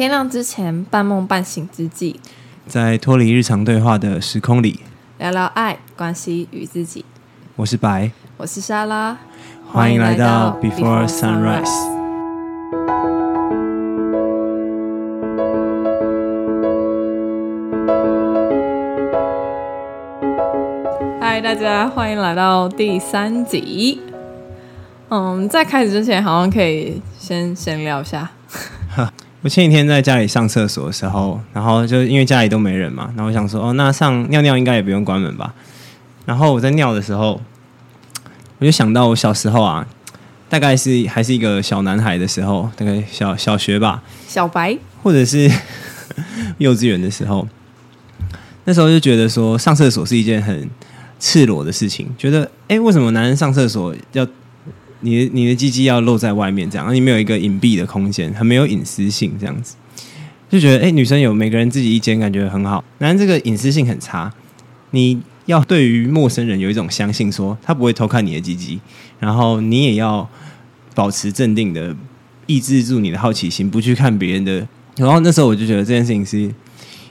天亮之前，半梦半醒之际，在脱离日常对话的时空里，聊聊爱、关系与自己。我是白，我是莎拉，欢迎来到 Before Sunrise。嗨，大家欢迎来到第三集。嗯，在开始之前，好像可以先闲聊一下。我前几天在家里上厕所的时候，然后就因为家里都没人嘛，然后我想说，哦，那上尿尿应该也不用关门吧。然后我在尿的时候，我就想到我小时候啊，大概是还是一个小男孩的时候，大概小小学吧，小白，或者是 幼稚园的时候，那时候就觉得说上厕所是一件很赤裸的事情，觉得哎，为什么男人上厕所要？你的你的鸡鸡要露在外面，这样你没有一个隐蔽的空间，很没有隐私性，这样子就觉得哎，女生有每个人自己一间，感觉很好。男人这个隐私性很差，你要对于陌生人有一种相信，说他不会偷看你的鸡鸡，然后你也要保持镇定的抑制住你的好奇心，不去看别人的。然后那时候我就觉得这件事情是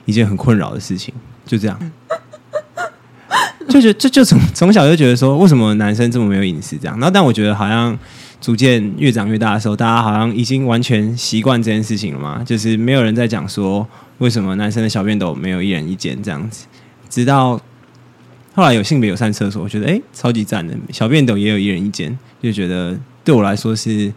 一件很困扰的事情，就这样。就觉 就就从从小就觉得说，为什么男生这么没有隐私这样？然后，但我觉得好像逐渐越长越大的时候，大家好像已经完全习惯这件事情了嘛。就是没有人在讲说，为什么男生的小便斗没有一人一间这样子。直到后来有性别友善厕所，我觉得哎，超级赞的，小便斗也有一人一间，就觉得对我来说是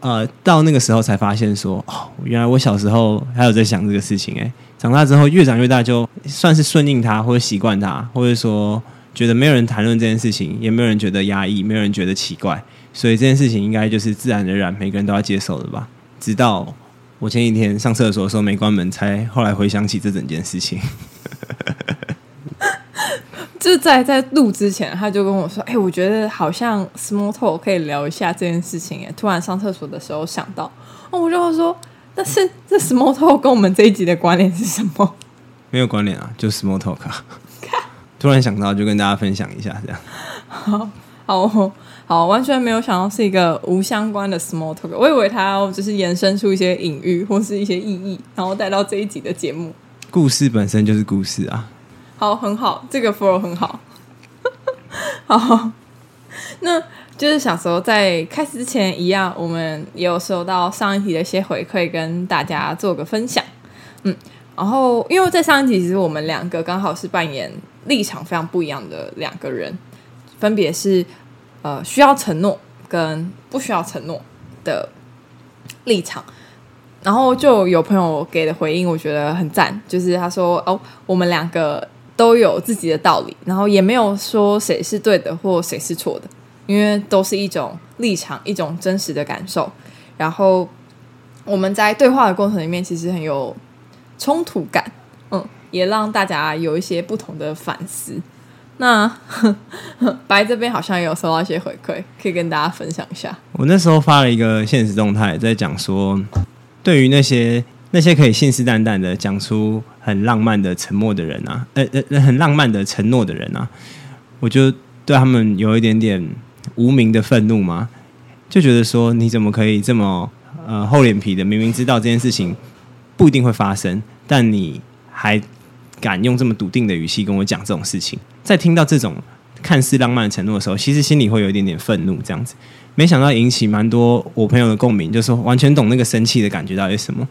呃，到那个时候才发现说，哦，原来我小时候还有在想这个事情哎。长大之后越长越大，就算是顺应他，或者习惯他，或者说觉得没有人谈论这件事情，也没有人觉得压抑，没有人觉得奇怪，所以这件事情应该就是自然而然，每个人都要接受的吧。直到我前几天上厕所的时候没关门，才后来回想起这整件事情。就在在录之前，他就跟我说：“哎，我觉得好像 small talk 可以聊一下这件事情。”哎，突然上厕所的时候想到，哦，我就说。但是这 small talk 跟我们这一集的关联是什么？没有关联啊，就 small talk。突然想到，就跟大家分享一下，这样。好好好，完全没有想到是一个无相关的 small talk。我以为它要就是延伸出一些隐喻或是一些意义，然后带到这一集的节目。故事本身就是故事啊。好，很好，这个 flow 很好。好，那。就是小时候在开始之前一样，我们也有收到上一题的一些回馈，跟大家做个分享。嗯，然后因为在上一题，其实我们两个刚好是扮演立场非常不一样的两个人，分别是呃需要承诺跟不需要承诺的立场。然后就有朋友给的回应，我觉得很赞，就是他说：“哦，我们两个都有自己的道理，然后也没有说谁是对的或谁是错的。”因为都是一种立场，一种真实的感受。然后我们在对话的过程里面，其实很有冲突感，嗯，也让大家有一些不同的反思。那 白这边好像也有收到一些回馈，可以跟大家分享一下。我那时候发了一个现实动态，在讲说，对于那些那些可以信誓旦旦的讲出很浪漫的沉默的人啊，呃呃，很浪漫的承诺的人啊，我就对他们有一点点。无名的愤怒吗？就觉得说你怎么可以这么呃厚脸皮的？明明知道这件事情不一定会发生，但你还敢用这么笃定的语气跟我讲这种事情？在听到这种看似浪漫的承诺的时候，其实心里会有一点点愤怒。这样子，没想到引起蛮多我朋友的共鸣，就说完全懂那个生气的感觉到底是什么。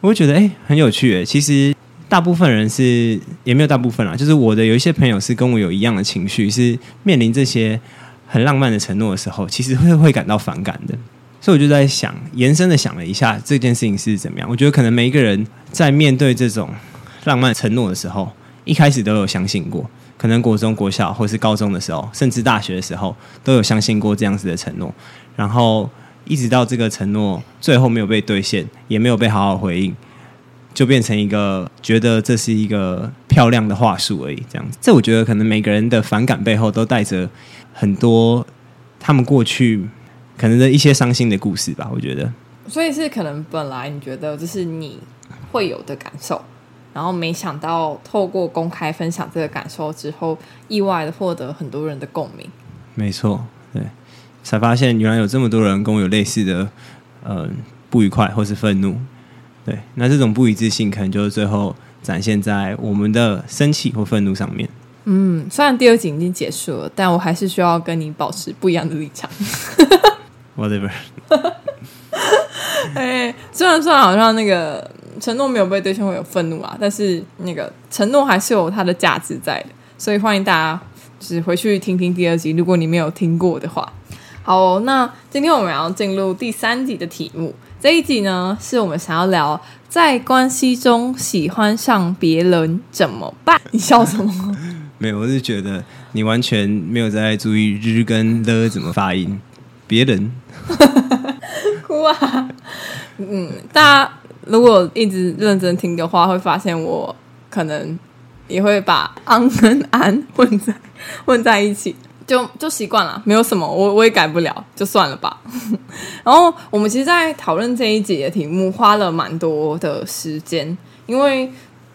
我会觉得哎很有趣诶。其实大部分人是也没有大部分啦，就是我的有一些朋友是跟我有一样的情绪，是面临这些。很浪漫的承诺的时候，其实会会感到反感的，所以我就在想，延伸的想了一下这件事情是怎么样。我觉得可能每一个人在面对这种浪漫承诺的时候，一开始都有相信过，可能国中、国小或是高中的时候，甚至大学的时候，都有相信过这样子的承诺。然后一直到这个承诺最后没有被兑现，也没有被好好回应，就变成一个觉得这是一个漂亮的话术而已。这样子，这我觉得可能每个人的反感背后都带着。很多他们过去可能的一些伤心的故事吧，我觉得。所以是可能本来你觉得这是你会有的感受，然后没想到透过公开分享这个感受之后，意外的获得很多人的共鸣。没错，对，才发现原来有这么多人跟我有类似的呃不愉快或是愤怒。对，那这种不一致性可能就是最后展现在我们的生气或愤怒上面。嗯，虽然第二集已经结束了，但我还是需要跟你保持不一样的立场。Whatever，哎，虽然说好像那个承诺没有被兑现会有愤怒啊，但是那个承诺还是有它的价值在的，所以欢迎大家就是回去听听第二集，如果你没有听过的话。好，那今天我们要进入第三集的题目。这一集呢，是我们想要聊在关系中喜欢上别人怎么办？你笑什么？没有，我是觉得你完全没有在注意日跟的怎么发音。别人 哭啊！嗯，大家如果一直认真听的话，会发现我可能也会把昂跟安 混在混在一起，就就习惯了，没有什么，我我也改不了，就算了吧。然后我们其实，在讨论这一节的题目，花了蛮多的时间，因为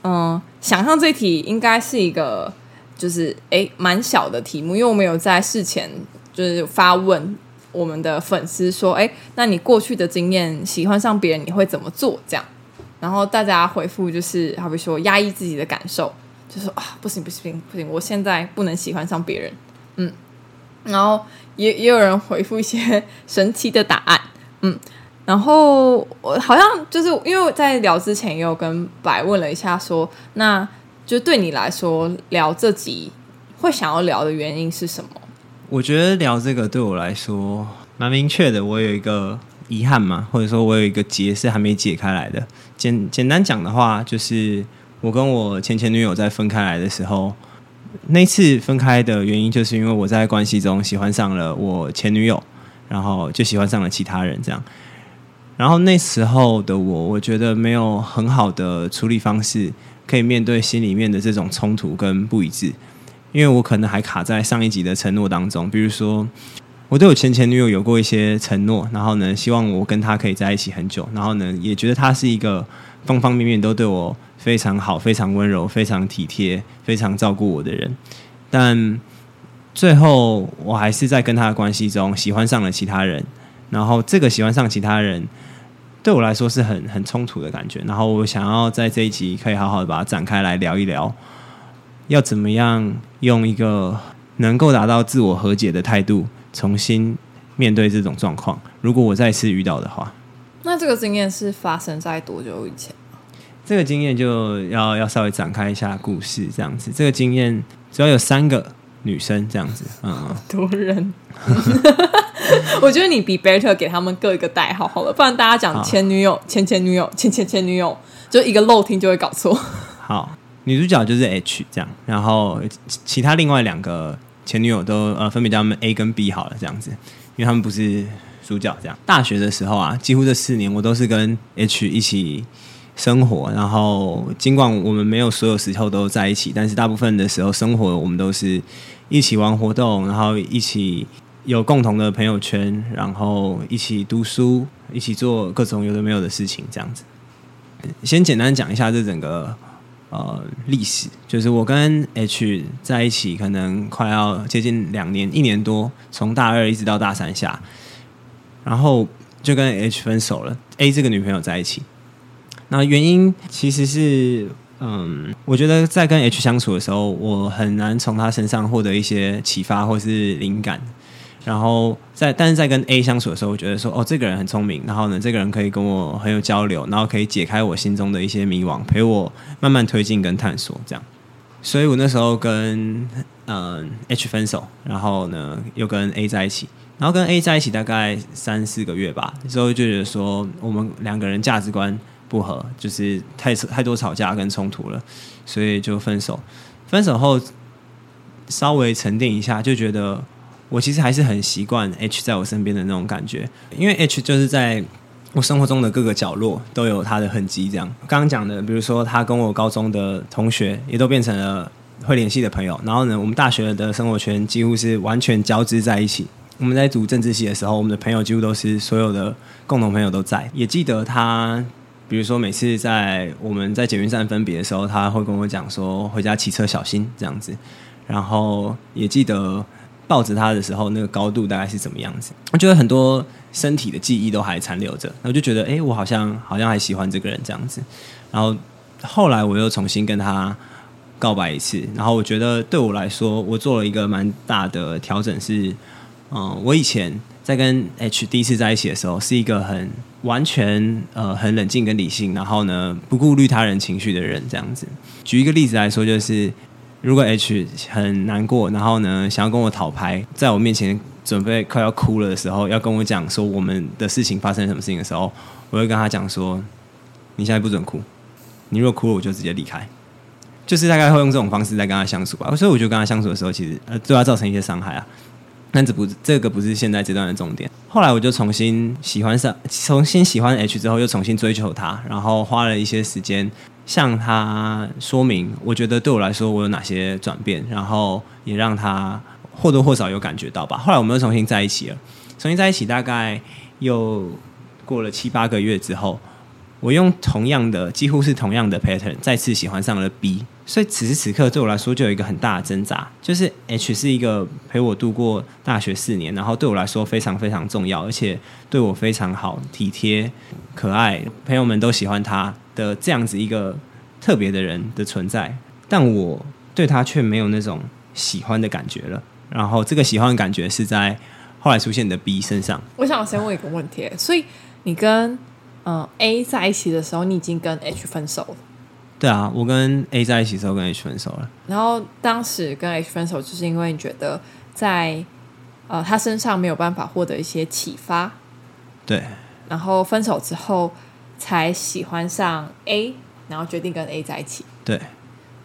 嗯、想象这题应该是一个就是诶蛮小的题目，因为我们有在事前就是发问我们的粉丝说，诶，那你过去的经验喜欢上别人，你会怎么做？这样，然后大家回复就是，好比说压抑自己的感受，就说啊，不行不行不行，我现在不能喜欢上别人，嗯，然后也也有人回复一些 神奇的答案，嗯，然后我好像就是因为在聊之前也有跟白问了一下说，那就对你来说聊这集会想要聊的原因是什么？我觉得聊这个对我来说蛮明确的。我有一个遗憾嘛，或者说我有一个结是还没解开来的。简简单讲的话，就是我跟我前前女友在分开来的时候，那次分开的原因就是因为我在关系中喜欢上了我前女友，然后就喜欢上了其他人这样。然后那时候的我，我觉得没有很好的处理方式，可以面对心里面的这种冲突跟不一致。因为我可能还卡在上一集的承诺当中，比如说我对我前前女友有过一些承诺，然后呢，希望我跟她可以在一起很久，然后呢，也觉得她是一个方方面面都对我非常好、非常温柔、非常体贴、非常照顾我的人，但最后我还是在跟她的关系中喜欢上了其他人，然后这个喜欢上其他人。对我来说是很很冲突的感觉，然后我想要在这一集可以好好的把它展开来聊一聊，要怎么样用一个能够达到自我和解的态度，重新面对这种状况。如果我再次遇到的话，那这个经验是发生在多久以前？这个经验就要要稍微展开一下故事，这样子。这个经验主要有三个女生这样子，嗯，多人，我觉得你比 Better 给他们各一个代号好了，不然大家讲前女友、前前女友、前前前女友，就一个漏听就会搞错。好，女主角就是 H 这样，然后其其他另外两个前女友都呃分别叫他们 A 跟 B 好了这样子，因为他们不是主角这样。大学的时候啊，几乎这四年我都是跟 H 一起生活，然后尽管我们没有所有时候都在一起，但是大部分的时候生活我们都是一起玩活动，然后一起有共同的朋友圈，然后一起读书，一起做各种有的没有的事情这样子。先简单讲一下这整个呃历史，就是我跟 H 在一起，可能快要接近两年，一年多，从大二一直到大三下，然后就跟 H 分手了，A 这个女朋友在一起。那原因其实是，嗯，我觉得在跟 H 相处的时候，我很难从他身上获得一些启发或是灵感。然后在，但是在跟 A 相处的时候，我觉得说，哦，这个人很聪明，然后呢，这个人可以跟我很有交流，然后可以解开我心中的一些迷惘，陪我慢慢推进跟探索，这样。所以我那时候跟嗯 H 分手，然后呢又跟 A 在一起，然后跟 A 在一起大概三四个月吧，之后就觉得说我们两个人价值观不合，就是太太多吵架跟冲突了，所以就分手。分手后稍微沉淀一下，就觉得我其实还是很习惯 H 在我身边的那种感觉，因为 H 就是在我生活中的各个角落都有他的痕迹。这样，刚刚讲的，比如说他跟我高中的同学也都变成了会联系的朋友，然后呢，我们大学的生活圈几乎是完全交织在一起。我们在读政治系的时候，我们的朋友几乎都是所有的共同朋友都在。也记得他，比如说每次在我们在捷运站分别的时候，他会跟我讲说回家骑车小心这样子。然后也记得抱着他的时候，那个高度大概是怎么样子？我觉得很多身体的记忆都还残留着，我就觉得，哎，我好像好像还喜欢这个人这样子。然后后来我又重新跟他告白一次，然后我觉得对我来说，我做了一个蛮大的调整，是，嗯，我以前在跟 H 第一次在一起的时候，是一个很完全呃很冷静跟理性，然后呢不顾虑他人情绪的人这样子。举一个例子来说，就是。如果 H 很难过，然后呢，想要跟我讨拍，在我面前准备快要哭了的时候，要跟我讲说我们的事情发生什么事情的时候，我会跟他讲说：“你现在不准哭，你如果哭了，我就直接离开。”就是大概会用这种方式在跟他相处吧。所以我觉得跟他相处的时候，其实呃对他造成一些伤害啊。但这不这个不是现在这段的重点。后来我就重新喜欢上，重新喜欢 H 之后，又重新追求他，然后花了一些时间。向他说明，我觉得对我来说我有哪些转变，然后也让他或多或少有感觉到吧。后来我们又重新在一起了，重新在一起大概又过了七八个月之后，我用同样的几乎是同样的 pattern 再次喜欢上了 B。所以此时此刻对我来说就有一个很大的挣扎，就是 H 是一个陪我度过大学四年，然后对我来说非常非常重要，而且对我非常好、体贴、可爱，朋友们都喜欢他。的这样子一个特别的人的存在，但我对他却没有那种喜欢的感觉了。然后这个喜欢的感觉是在后来出现的 B 身上。我想先问一个问题：所以你跟嗯 A 在一起的时候，你已经跟 H 分手了？对啊，我跟 A 在一起的时候跟 H 分手了。然后当时跟 H 分手，就是因为你觉得在呃他身上没有办法获得一些启发。对。然后分手之后。才喜欢上 A，然后决定跟 A 在一起。对，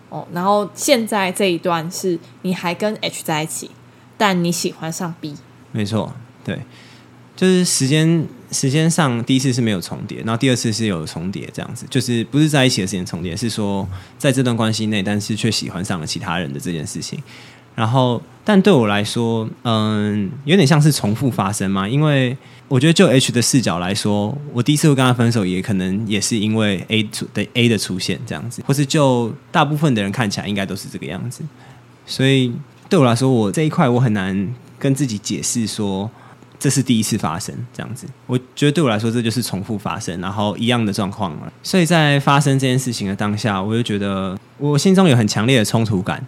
哦，然后现在这一段是你还跟 H 在一起，但你喜欢上 B。没错，对，就是时间时间上第一次是没有重叠，然后第二次是有重叠，这样子就是不是在一起的时间重叠，是说在这段关系内，但是却喜欢上了其他人的这件事情。然后，但对我来说，嗯，有点像是重复发生嘛，因为。我觉得就 H 的视角来说，我第一次会跟他分手，也可能也是因为 A 出的 A 的出现这样子，或是就大部分的人看起来应该都是这个样子。所以对我来说，我这一块我很难跟自己解释说这是第一次发生这样子。我觉得对我来说，这就是重复发生，然后一样的状况了。所以在发生这件事情的当下，我就觉得我心中有很强烈的冲突感。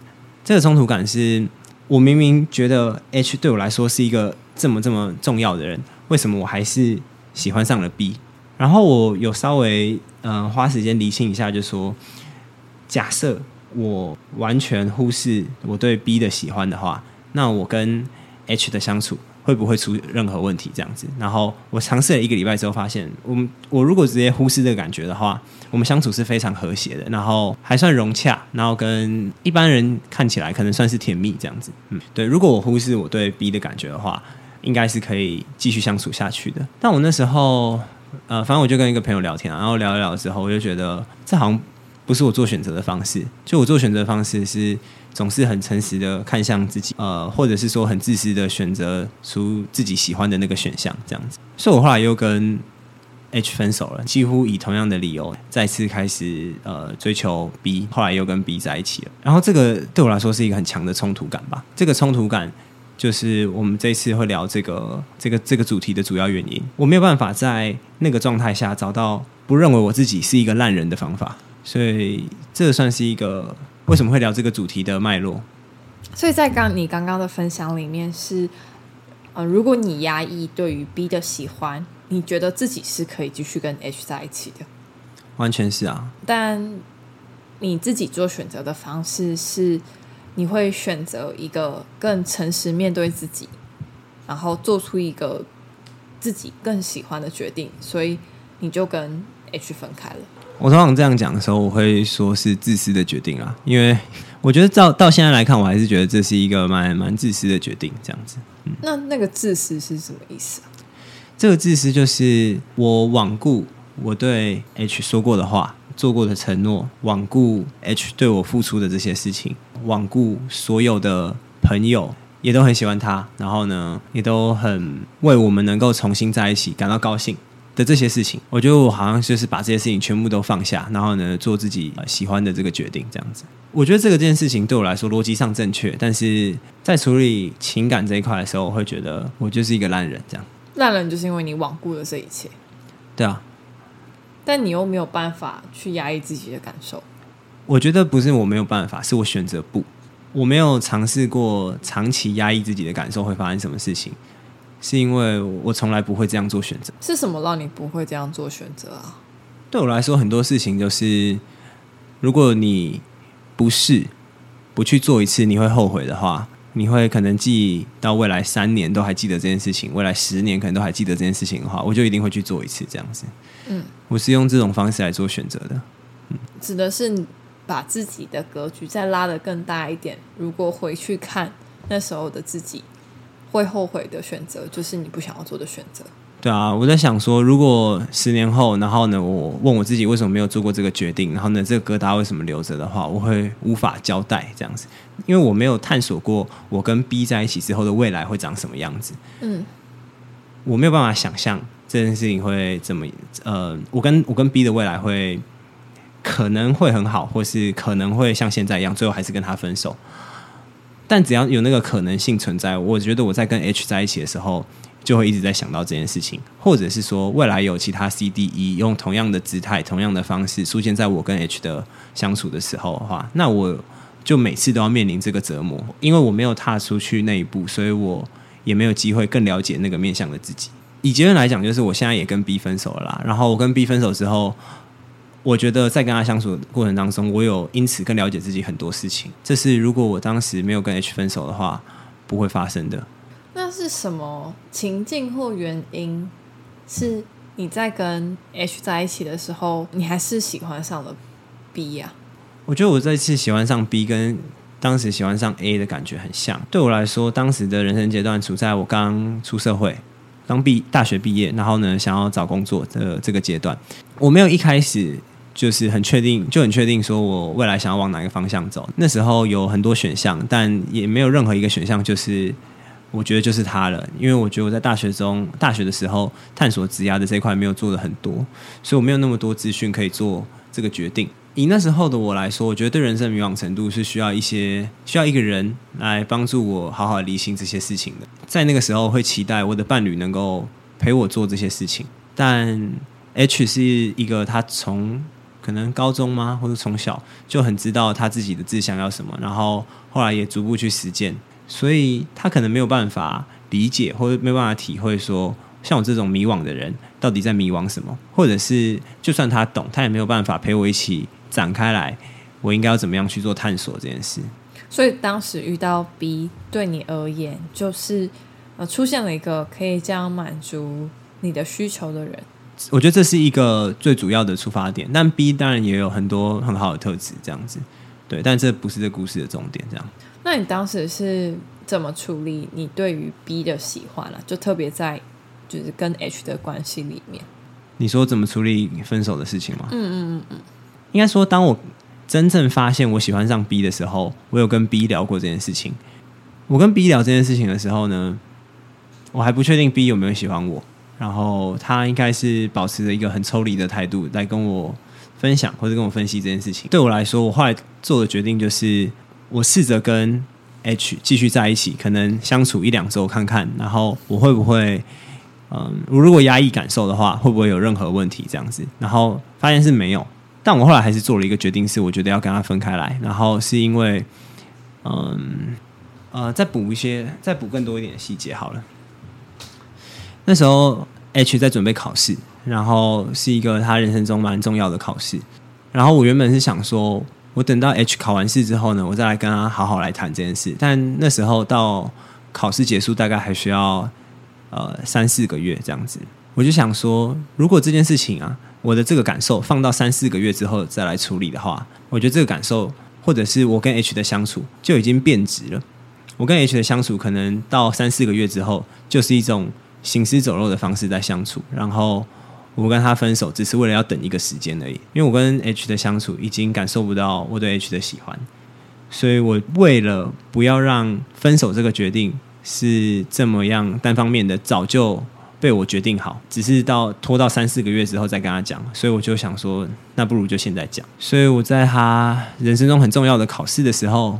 这个冲突感是我明明觉得 H 对我来说是一个这么这么重要的人。为什么我还是喜欢上了 B？然后我有稍微嗯花时间理清一下，就说假设我完全忽视我对 B 的喜欢的话，那我跟 H 的相处会不会出任何问题？这样子，然后我尝试了一个礼拜之后，发现我我如果直接忽视这个感觉的话，我们相处是非常和谐的，然后还算融洽，然后跟一般人看起来可能算是甜蜜这样子。嗯，对，如果我忽视我对 B 的感觉的话。应该是可以继续相处下去的。但我那时候，呃，反正我就跟一个朋友聊天，然后聊一聊之后，我就觉得这好像不是我做选择的方式。就我做选择的方式是总是很诚实的看向自己，呃，或者是说很自私的选择出自己喜欢的那个选项，这样子。所以我后来又跟 H 分手了，几乎以同样的理由再次开始呃追求 B，后来又跟 B 在一起了。然后这个对我来说是一个很强的冲突感吧。这个冲突感。就是我们这次会聊这个这个这个主题的主要原因，我没有办法在那个状态下找到不认为我自己是一个烂人的方法，所以这算是一个为什么会聊这个主题的脉络。所以在刚你刚刚的分享里面是，呃，如果你压抑对于 B 的喜欢，你觉得自己是可以继续跟 H 在一起的，完全是啊。但你自己做选择的方式是。你会选择一个更诚实面对自己，然后做出一个自己更喜欢的决定，所以你就跟 H 分开了。我通常这样讲的时候，我会说是自私的决定啊，因为我觉得到到现在来看，我还是觉得这是一个蛮蛮自私的决定。这样子，那那个自私是什么意思啊？这个自私就是我罔顾我对 H 说过的话。做过的承诺，罔顾 H 对我付出的这些事情，罔顾所有的朋友也都很喜欢他，然后呢，也都很为我们能够重新在一起感到高兴的这些事情，我觉得我好像就是把这些事情全部都放下，然后呢，做自己喜欢的这个决定，这样子。我觉得这个件事情对我来说逻辑上正确，但是在处理情感这一块的时候，我会觉得我就是一个烂人，这样。烂人就是因为你罔顾了这一切，对啊。但你又没有办法去压抑自己的感受。我觉得不是我没有办法，是我选择不。我没有尝试过长期压抑自己的感受会发生什么事情，是因为我从来不会这样做选择。是什么让你不会这样做选择啊？对我来说，很多事情就是，如果你不是不去做一次，你会后悔的话，你会可能记到未来三年都还记得这件事情，未来十年可能都还记得这件事情的话，我就一定会去做一次这样子。嗯，我是用这种方式来做选择的。嗯，指的是。把自己的格局再拉得更大一点。如果回去看那时候的自己，会后悔的选择，就是你不想要做的选择。对啊，我在想说，如果十年后，然后呢，我问我自己为什么没有做过这个决定，然后呢，这个疙瘩为什么留着的话，我会无法交代这样子，因为我没有探索过我跟 B 在一起之后的未来会长什么样子。嗯，我没有办法想象这件事情会怎么，呃，我跟我跟 B 的未来会。可能会很好，或是可能会像现在一样，最后还是跟他分手。但只要有那个可能性存在，我觉得我在跟 H 在一起的时候，就会一直在想到这件事情，或者是说未来有其他 C、D、E 用同样的姿态、同样的方式出现在我跟 H 的相处的时候的话，那我就每次都要面临这个折磨，因为我没有踏出去那一步，所以我也没有机会更了解那个面向的自己。以结论来讲，就是我现在也跟 B 分手了啦。然后我跟 B 分手之后。我觉得在跟他相处的过程当中，我有因此更了解自己很多事情。这是如果我当时没有跟 H 分手的话，不会发生的。那是什么情境或原因？是你在跟 H 在一起的时候，你还是喜欢上了 B 呀？我觉得我这次喜欢上 B，跟当时喜欢上 A 的感觉很像。对我来说，当时的人生阶段处在我刚出社会、刚毕大学毕业，然后呢想要找工作的这个阶段，我没有一开始。就是很确定，就很确定，说我未来想要往哪个方向走。那时候有很多选项，但也没有任何一个选项就是我觉得就是它了。因为我觉得我在大学中，大学的时候探索职涯的这一块没有做的很多，所以我没有那么多资讯可以做这个决定。以那时候的我来说，我觉得对人生迷惘程度是需要一些需要一个人来帮助我好好理清这些事情的。在那个时候，会期待我的伴侣能够陪我做这些事情，但 H 是一个他从可能高中吗，或者从小就很知道他自己的志向要什么，然后后来也逐步去实践，所以他可能没有办法理解，或者没有办法体会说，像我这种迷惘的人到底在迷惘什么，或者是就算他懂，他也没有办法陪我一起展开来，我应该要怎么样去做探索这件事。所以当时遇到 B 对你而言，就是呃出现了一个可以这样满足你的需求的人。我觉得这是一个最主要的出发点，但 B 当然也有很多很好的特质，这样子，对，但这不是这故事的重点。这样，那你当时是怎么处理你对于 B 的喜欢了？就特别在就是跟 H 的关系里面，你说怎么处理分手的事情吗？嗯嗯嗯嗯，应该说，当我真正发现我喜欢上 B 的时候，我有跟 B 聊过这件事情。我跟 B 聊这件事情的时候呢，我还不确定 B 有没有喜欢我。然后他应该是保持着一个很抽离的态度来跟我分享或者跟我分析这件事情。对我来说，我后来做的决定就是，我试着跟 H 继续在一起，可能相处一两周看看，然后我会不会，嗯，我如果压抑感受的话，会不会有任何问题这样子？然后发现是没有，但我后来还是做了一个决定，是我觉得要跟他分开来。然后是因为，嗯，呃，再补一些，再补更多一点的细节好了。那时候 H 在准备考试，然后是一个他人生中蛮重要的考试。然后我原本是想说，我等到 H 考完试之后呢，我再来跟他好好来谈这件事。但那时候到考试结束大概还需要呃三四个月这样子，我就想说，如果这件事情啊，我的这个感受放到三四个月之后再来处理的话，我觉得这个感受或者是我跟 H 的相处就已经变质了。我跟 H 的相处可能到三四个月之后就是一种。行尸走肉的方式在相处，然后我跟他分手，只是为了要等一个时间而已。因为我跟 H 的相处已经感受不到我对 H 的喜欢，所以我为了不要让分手这个决定是这么样单方面的，早就被我决定好，只是到拖到三四个月之后再跟他讲，所以我就想说，那不如就现在讲。所以我在他人生中很重要的考试的时候，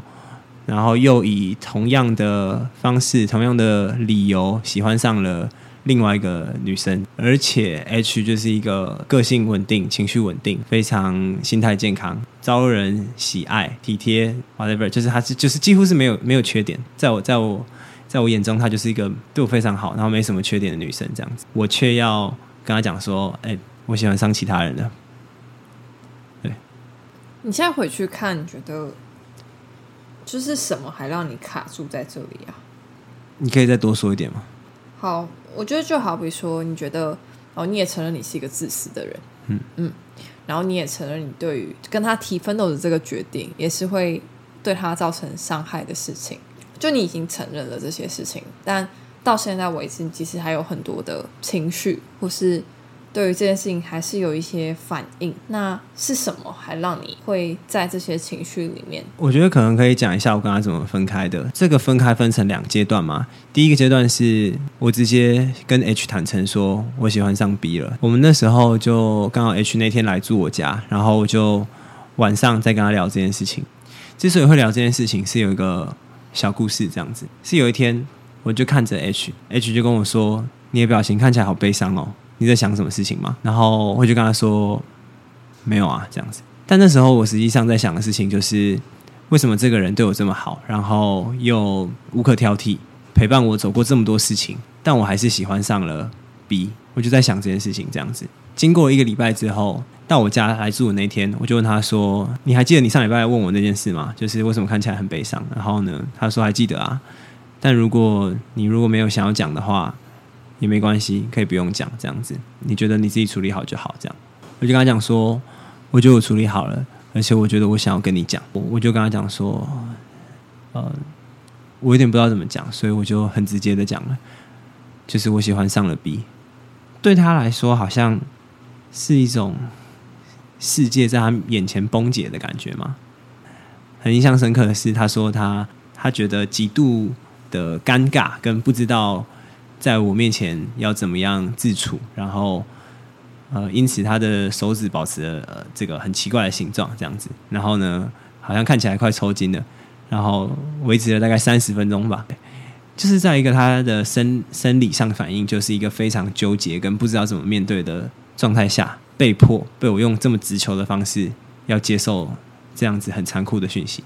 然后又以同样的方式、同样的理由喜欢上了另外一个女生，而且 H 就是一个个性稳定、情绪稳定、非常心态健康、招人喜爱、体贴，whatever，就是她是就是几乎是没有没有缺点，在我在我。在我眼中，她就是一个对我非常好，然后没什么缺点的女生。这样子，我却要跟她讲说：“哎，我喜欢上其他人了。”对。你现在回去看，你觉得就是什么还让你卡住在这里啊？你可以再多说一点吗？好，我觉得就好比说，你觉得哦，你也承认你是一个自私的人，嗯。嗯，然后你也承认你对于跟他提分手的这个决定，也是会对他造成伤害的事情。就你已经承认了这些事情，但到现在为止，其实还有很多的情绪，或是对于这件事情还是有一些反应。那是什么还让你会在这些情绪里面？我觉得可能可以讲一下我跟他怎么分开的。这个分开分成两阶段嘛。第一个阶段是我直接跟 H 坦诚说我喜欢上 B 了。我们那时候就刚好 H 那天来住我家，然后我就晚上再跟他聊这件事情。之所以会聊这件事情，是有一个。小故事这样子，是有一天我就看着 H，H 就跟我说：“你的表情看起来好悲伤哦，你在想什么事情吗？”然后我就跟他说：“没有啊，这样子。”但那时候我实际上在想的事情就是，为什么这个人对我这么好，然后又无可挑剔，陪伴我走过这么多事情，但我还是喜欢上了 B。我就在想这件事情这样子。经过一个礼拜之后。到我家来住的那天，我就问他说：“你还记得你上礼拜问我那件事吗？就是为什么看起来很悲伤？”然后呢，他说：“还记得啊。”但如果你如果没有想要讲的话，也没关系，可以不用讲。这样子，你觉得你自己处理好就好。这样，我就跟他讲说：“我觉得我处理好了，而且我觉得我想要跟你讲。”我我就跟他讲说：“呃，我有点不知道怎么讲，所以我就很直接的讲了，就是我喜欢上了 B。对他来说，好像是一种。”世界在他眼前崩解的感觉吗？很印象深刻的是，他说他他觉得极度的尴尬，跟不知道在我面前要怎么样自处，然后呃，因此他的手指保持了呃这个很奇怪的形状，这样子，然后呢，好像看起来快抽筋了，然后维持了大概三十分钟吧，就是在一个他的生生理上反应，就是一个非常纠结跟不知道怎么面对的状态下。被迫被我用这么直球的方式要接受这样子很残酷的讯息，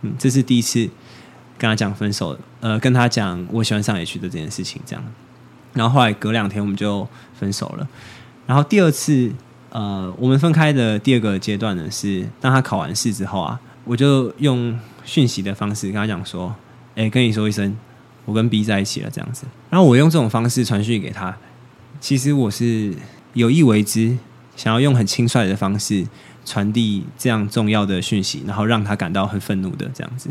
嗯，这是第一次跟他讲分手，呃，跟他讲我喜欢上 H 的这件事情，这样。然后后来隔两天我们就分手了。然后第二次，呃，我们分开的第二个阶段呢，是当他考完试之后啊，我就用讯息的方式跟他讲说，哎，跟你说一声，我跟 B 在一起了，这样子。然后我用这种方式传讯给他，其实我是有意为之。想要用很轻率的方式传递这样重要的讯息，然后让他感到很愤怒的这样子。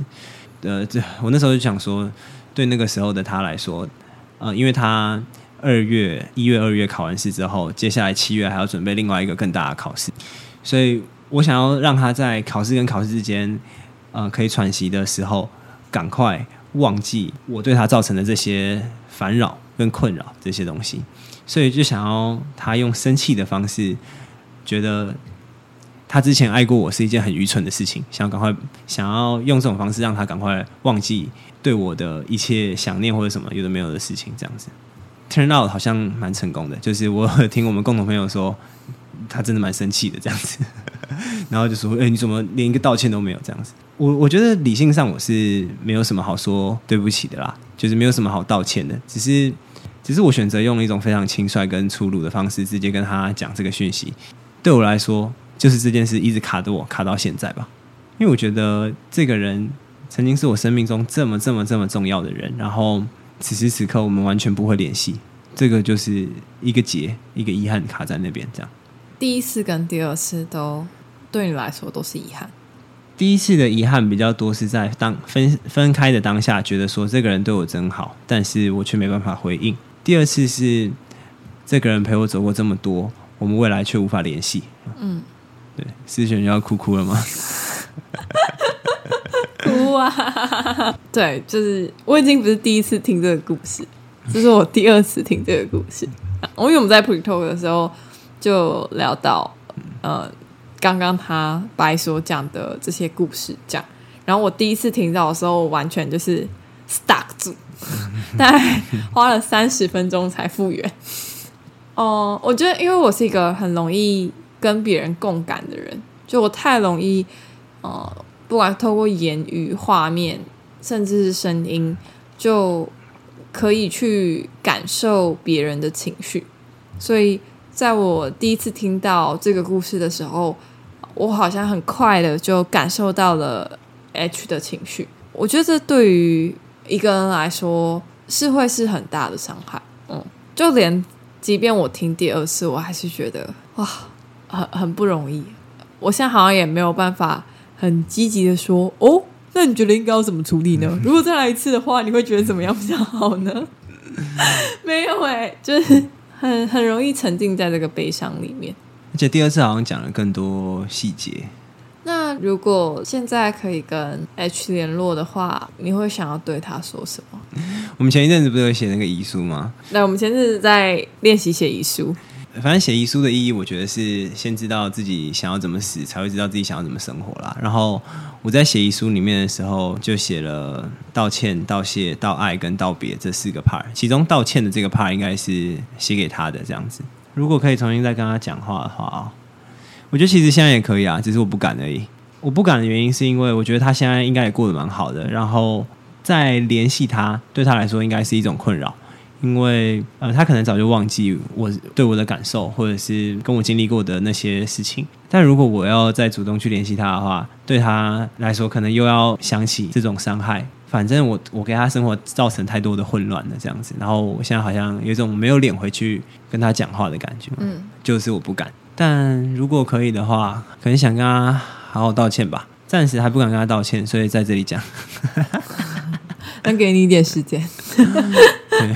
呃，这我那时候就想说，对那个时候的他来说，呃，因为他二月、一月、二月考完试之后，接下来七月还要准备另外一个更大的考试，所以我想要让他在考试跟考试之间，呃，可以喘息的时候，赶快忘记我对他造成的这些烦扰跟困扰这些东西。所以就想要他用生气的方式，觉得他之前爱过我是一件很愚蠢的事情，想要赶快想要用这种方式让他赶快忘记对我的一切想念或者什么有的没有的事情，这样子。Turn out 好像蛮成功的，就是我听我们共同朋友说，他真的蛮生气的这样子，然后就说：“哎，你怎么连一个道歉都没有？”这样子，我我觉得理性上我是没有什么好说对不起的啦，就是没有什么好道歉的，只是。只是我选择用一种非常轻率跟粗鲁的方式，直接跟他讲这个讯息。对我来说，就是这件事一直卡着我，卡到现在吧。因为我觉得这个人曾经是我生命中这么这么这么重要的人，然后此时此刻我们完全不会联系，这个就是一个结，一个遗憾卡在那边。这样，第一次跟第二次都对你来说都是遗憾。第一次的遗憾比较多是在当分分开的当下，觉得说这个人对我真好，但是我却没办法回应。第二次是这个人陪我走过这么多，我们未来却无法联系。嗯，对，思璇要哭哭了吗？哭啊！对，就是我已经不是第一次听这个故事。这是我第二次听这个故事。我因为我们在 pre talk 的时候就聊到，呃，刚刚他白所讲的这些故事，讲，然后我第一次听到的时候，完全就是 stuck 住，大概花了三十分钟才复原。哦，我觉得因为我是一个很容易跟别人共感的人，就我太容易，呃，不管透过言语、画面，甚至是声音，就可以去感受别人的情绪。所以在我第一次听到这个故事的时候，我好像很快的就感受到了 H 的情绪。我觉得这对于一个人来说是会是很大的伤害。嗯，就连。即便我听第二次，我还是觉得哇，很很不容易。我现在好像也没有办法很积极的说哦，那你觉得应该要怎么处理呢？如果再来一次的话，你会觉得怎么样比较好呢？没有哎，就是很很容易沉浸在这个悲伤里面。而且第二次好像讲了更多细节。那如果现在可以跟 H 联络的话，你会想要对他说什么？我们前一阵子不是有写那个遗书吗？那我们前阵子在练习写遗书。反正写遗书的意义，我觉得是先知道自己想要怎么死，才会知道自己想要怎么生活啦。然后我在写遗书里面的时候，就写了道歉、道谢、道爱跟道别这四个 part。其中道歉的这个 part 应该是写给他的这样子。如果可以重新再跟他讲话的话我觉得其实现在也可以啊，只是我不敢而已。我不敢的原因是因为我觉得他现在应该也过得蛮好的，然后再联系他对他来说应该是一种困扰，因为呃他可能早就忘记我对我的感受，或者是跟我经历过的那些事情。但如果我要再主动去联系他的话，对他来说可能又要想起这种伤害。反正我我给他生活造成太多的混乱了，这样子。然后我现在好像有一种没有脸回去跟他讲话的感觉，嗯，就是我不敢。但如果可以的话，可能想跟他好好道歉吧。暂时还不敢跟他道歉，所以在这里讲。能给你一点时间。对，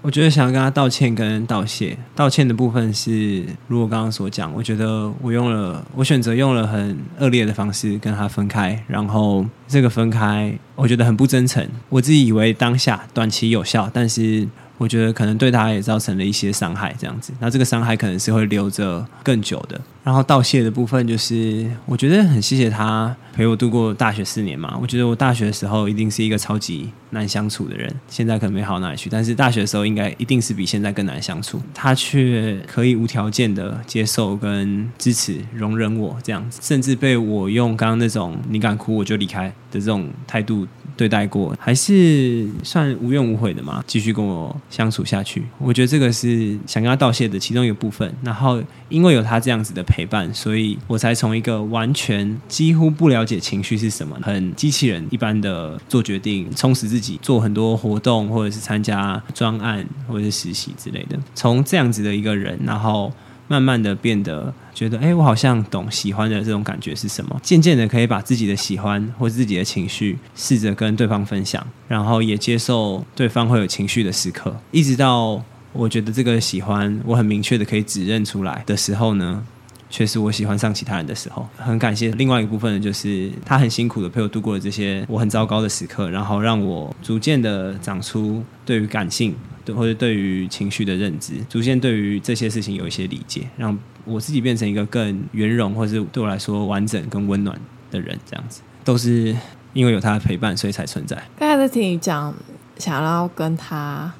我觉得想要跟他道歉跟道谢。道歉的部分是，如我刚刚所讲，我觉得我用了，我选择用了很恶劣的方式跟他分开，然后这个分开，我觉得很不真诚。我自己以为当下短期有效，但是。我觉得可能对他也造成了一些伤害，这样子，那这个伤害可能是会留着更久的。然后道谢的部分，就是我觉得很谢谢他陪我度过大学四年嘛。我觉得我大学的时候一定是一个超级难相处的人，现在可能没好哪里去，但是大学的时候应该一定是比现在更难相处。他却可以无条件的接受跟支持、容忍我这样子，甚至被我用刚刚那种“你敢哭我就离开”的这种态度。对待过还是算无怨无悔的嘛？继续跟我相处下去，我觉得这个是想跟他道谢的其中一个部分。然后因为有他这样子的陪伴，所以我才从一个完全几乎不了解情绪是什么、很机器人一般的做决定、充实自己、做很多活动或者是参加专案或者是实习之类的，从这样子的一个人，然后。慢慢的变得觉得，哎，我好像懂喜欢的这种感觉是什么。渐渐的可以把自己的喜欢或自己的情绪试着跟对方分享，然后也接受对方会有情绪的时刻。一直到我觉得这个喜欢我很明确的可以指认出来的时候呢。却是我喜欢上其他人的时候，很感谢另外一部分呢，就是他很辛苦的陪我度过了这些我很糟糕的时刻，然后让我逐渐的长出对于感性，对或者对于情绪的认知，逐渐对于这些事情有一些理解，让我自己变成一个更圆融，或是对我来说完整、跟温暖的人。这样子都是因为有他的陪伴，所以才存在。刚才在听你讲，想要跟他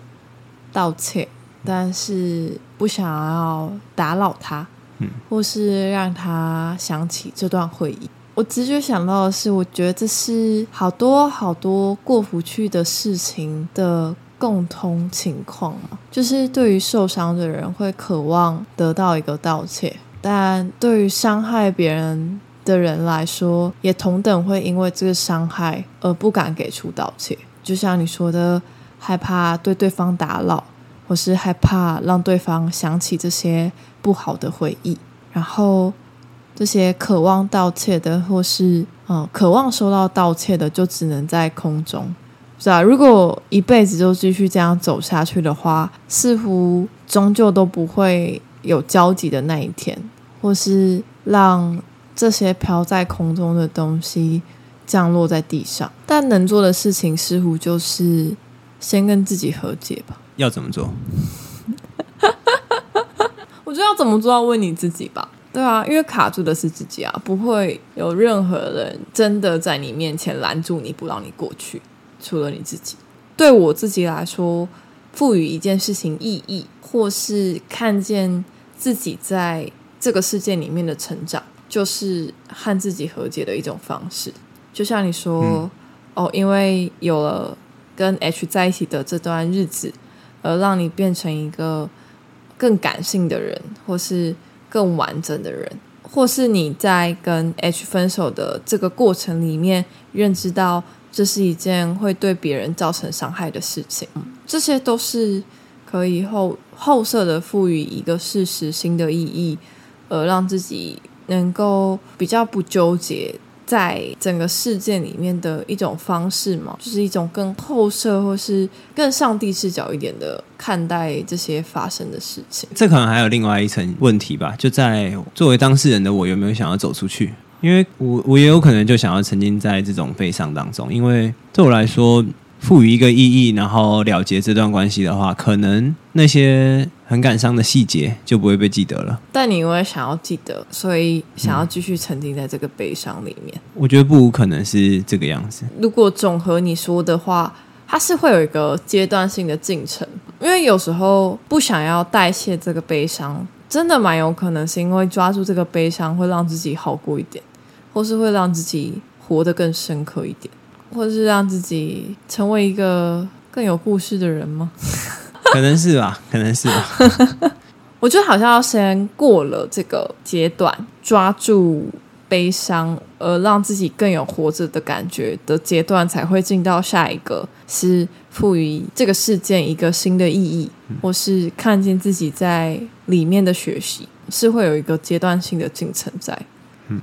道歉，但是不想要打扰他。或是让他想起这段回忆，我直觉想到的是，我觉得这是好多好多过不去的事情的共通情况嘛。就是对于受伤的人会渴望得到一个道歉，但对于伤害别人的人来说，也同等会因为这个伤害而不敢给出道歉。就像你说的，害怕对对方打扰。我是害怕让对方想起这些不好的回忆，然后这些渴望道歉的，或是嗯渴望收到道歉的，就只能在空中，是吧？如果一辈子就继续这样走下去的话，似乎终究都不会有交集的那一天，或是让这些飘在空中的东西降落在地上。但能做的事情，似乎就是先跟自己和解吧。要怎么做？我觉得要怎么做，要问你自己吧。对啊，因为卡住的是自己啊，不会有任何人真的在你面前拦住你不让你过去，除了你自己。对我自己来说，赋予一件事情意义，或是看见自己在这个世界里面的成长，就是和自己和解的一种方式。就像你说，哦，因为有了跟 H 在一起的这段日子，而让你变成一个更感性的人，或是更完整的人，或是你在跟 H 分手的这个过程里面，认知到这是一件会对别人造成伤害的事情，这些都是可以后后设的赋予一个事实新的意义，而让自己能够比较不纠结。在整个事件里面的一种方式嘛，就是一种更后设或是更上帝视角一点的看待这些发生的事情。这可能还有另外一层问题吧，就在作为当事人的我有没有想要走出去？因为我我也有可能就想要沉浸在这种悲伤当中，因为对我来说。赋予一个意义，然后了结这段关系的话，可能那些很感伤的细节就不会被记得了。但你因为想要记得，所以想要继续沉浸在这个悲伤里面。我觉得不无可能是这个样子。如果总和你说的话，它是会有一个阶段性的进程，因为有时候不想要代谢这个悲伤，真的蛮有可能是因为抓住这个悲伤会让自己好过一点，或是会让自己活得更深刻一点。或是让自己成为一个更有故事的人吗？可能是吧，可能是吧。我觉得好像要先过了这个阶段，抓住悲伤，而让自己更有活着的感觉的阶段，才会进到下一个，是赋予这个事件一个新的意义，或是看见自己在里面的学习，是会有一个阶段性的进程在。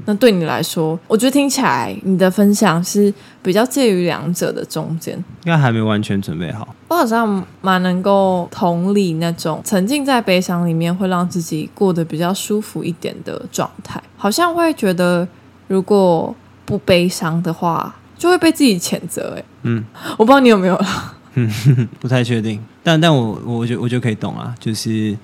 那对你来说，我觉得听起来你的分享是比较介于两者的中间，应该还没完全准备好。我好像蛮能够同理那种沉浸在悲伤里面会让自己过得比较舒服一点的状态，好像会觉得如果不悲伤的话，就会被自己谴责。哎，嗯，我不知道你有没有，嗯，不太确定，但但我我就我就可以懂啊，就是。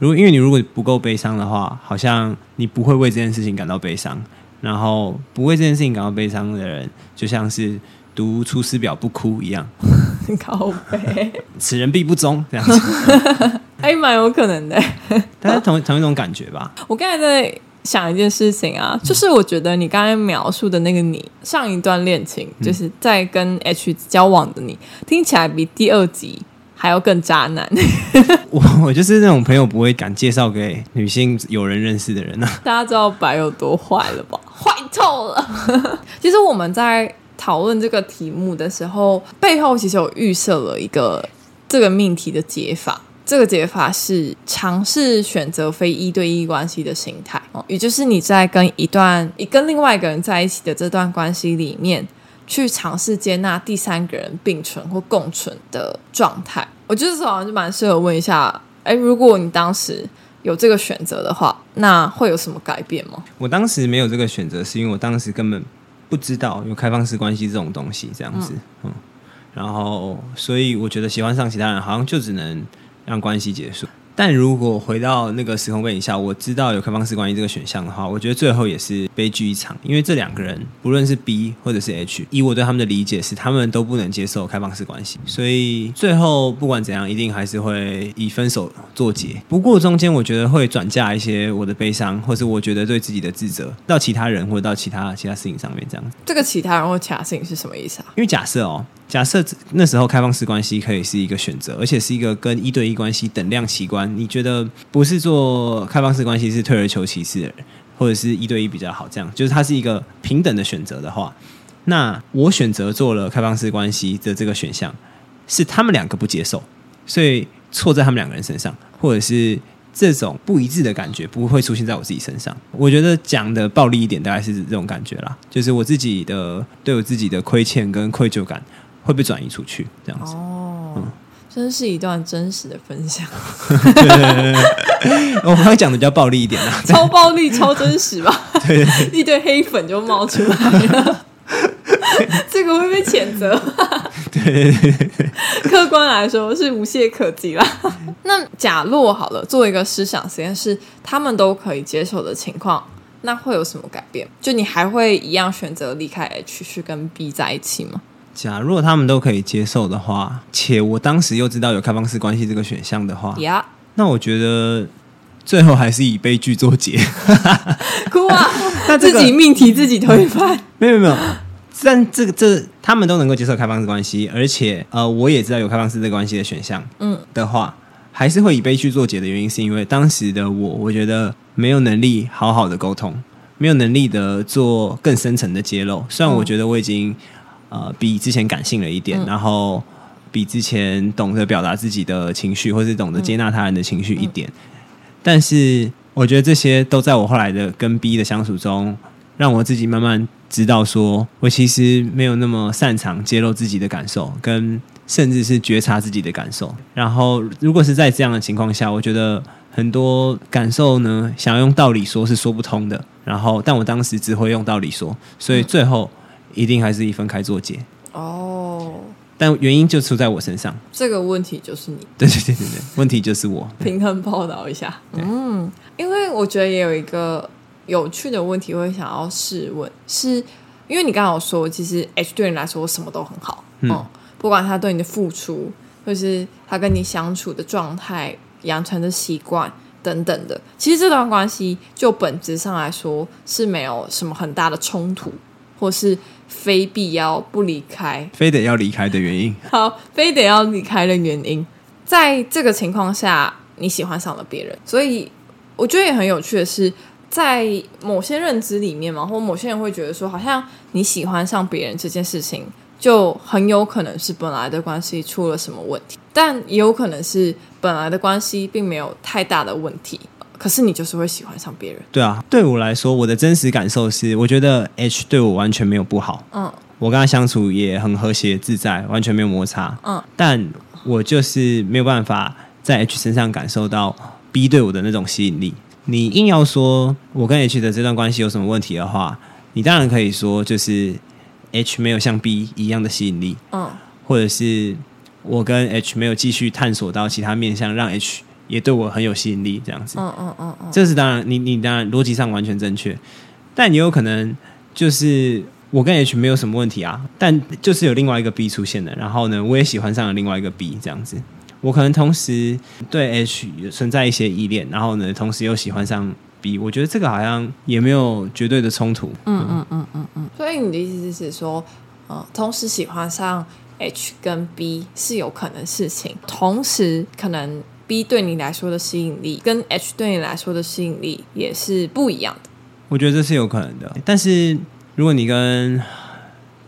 如果因为你如果不够悲伤的话，好像你不会为这件事情感到悲伤。然后不为这件事情感到悲伤的人，就像是读《出师表》不哭一样，靠背，此人必不忠这样子，还蛮有可能的。但是同同一种感觉吧。我刚才在想一件事情啊，就是我觉得你刚才描述的那个你上一段恋情，就是在跟 H 交往的你，听起来比第二集。还要更渣男，我我就是那种朋友不会敢介绍给女性有人认识的人啊。大家知道白有多坏了吧？坏透了。其实我们在讨论这个题目的时候，背后其实有预设了一个这个命题的解法。这个解法是尝试选择非一对一关系的形态哦，也就是你在跟一段你跟另外一个人在一起的这段关系里面。去尝试接纳第三个人并存或共存的状态，我觉得这好像就蛮适合问一下：哎，如果你当时有这个选择的话，那会有什么改变吗？我当时没有这个选择，是因为我当时根本不知道有开放式关系这种东西，这样子，嗯，然后所以我觉得喜欢上其他人，好像就只能让关系结束。但如果回到那个时空背景下，我知道有开放式关系这个选项的话，我觉得最后也是悲剧一场。因为这两个人，不论是 B 或者是 H，以我对他们的理解是，他们都不能接受开放式关系，所以最后不管怎样，一定还是会以分手作结。不过中间我觉得会转嫁一些我的悲伤，或是我觉得对自己的自责到其他人或者到其他其他事情上面，这样。这个其他人或其他事情是什么意思啊？因为假设哦。假设那时候开放式关系可以是一个选择，而且是一个跟一对一关系等量齐观。你觉得不是做开放式关系是退而求其次，或者是一对一比较好？这样就是它是一个平等的选择的话，那我选择做了开放式关系的这个选项，是他们两个不接受，所以错在他们两个人身上，或者是这种不一致的感觉不会出现在我自己身上。我觉得讲的暴力一点，大概是这种感觉啦，就是我自己的对我自己的亏欠跟愧疚感。会被转移出去，这样子哦，真是一段真实的分享。我刚才讲的比较暴力一点啦，超暴力、超真实吧？对，一堆黑粉就冒出来了，这个会被谴责。对客观来说是无懈可击啦。那假若好了，做一个思想实验室，他们都可以接受的情况，那会有什么改变？就你还会一样选择离开 H 去跟 B 在一起吗？假如他们都可以接受的话，且我当时又知道有开放式关系这个选项的话，呀，那我觉得最后还是以悲剧作结。哭啊！那这个自己命题自己推翻。没有没有，但这个这他们都能够接受开放式关系，而且呃，我也知道有开放式这个关系的选项，嗯的话，还是会以悲剧作结的原因，是因为当时的我，我觉得没有能力好好的沟通，没有能力的做更深层的揭露。虽然我觉得我已经呃比之前感性了一点，嗯然后比之前懂得表达自己的情绪，或是懂得接纳他人的情绪一点，但是我觉得这些都在我后来的跟 B 的相处中，让我自己慢慢知道说，我其实没有那么擅长揭露自己的感受，跟甚至是觉察自己的感受。然后，如果是在这样的情况下，我觉得很多感受呢，想要用道理说是说不通的。然后，但我当时只会用道理说，所以最后一定还是以分开做结。哦，但原因就出在我身上。这个问题就是你对对对对对，问题就是我。平衡报道一下。嗯，因为我觉得也有一个有趣的问题会想要试问，是因为你刚刚有说，其实 H 对你来说什么都很好，嗯嗯，不管他对你的付出，或是他跟你相处的状态、养成的习惯等等的，其实这段关系就本质上来说是没有什么很大的冲突，或是非必要不离开。非得要离开的原因，好，非得要离开的原因，在这个情况下，你喜欢上了别人，所以我觉得也很有趣的是，在某些认知里面嘛，或某些人会觉得说，好像你喜欢上别人这件事情，就很有可能是本来的关系出了什么问题，但也有可能是本来的关系并没有太大的问题，可是你就是会喜欢上别人。对啊，对我来说，我的真实感受是，我觉得 H 对我完全没有不好，嗯我跟他相处也很和谐自在，完全没有摩擦。嗯，但我就是没有办法在 H 身上感受到 B 对我的那种吸引力。你硬要说我跟 H 的这段关系有什么问题的话，你当然可以说就是 H 没有像 B 一样的吸引力，嗯或者是我跟 H 没有继续探索到其他面向，让 H 也对我很有吸引力，这样子。嗯嗯嗯嗯，这是当然，你你当然逻辑上完全正确，但也有可能就是我跟 H 没有什么问题啊，但就是有另外一个 B 出现了，然后呢，我也喜欢上了另外一个 B 这样子，我可能同时对 H 存在一些依恋，然后呢，同时又喜欢上 B，我觉得这个好像也没有绝对的冲突，嗯嗯。嗯嗯嗯，所以你的意思是说，呃，同时喜欢上 H 跟 B 是有可能事情，同时可能 B 对你来说的吸引力跟 H 对你来说的吸引力也是不一样的。我觉得这是有可能的，但是如果你跟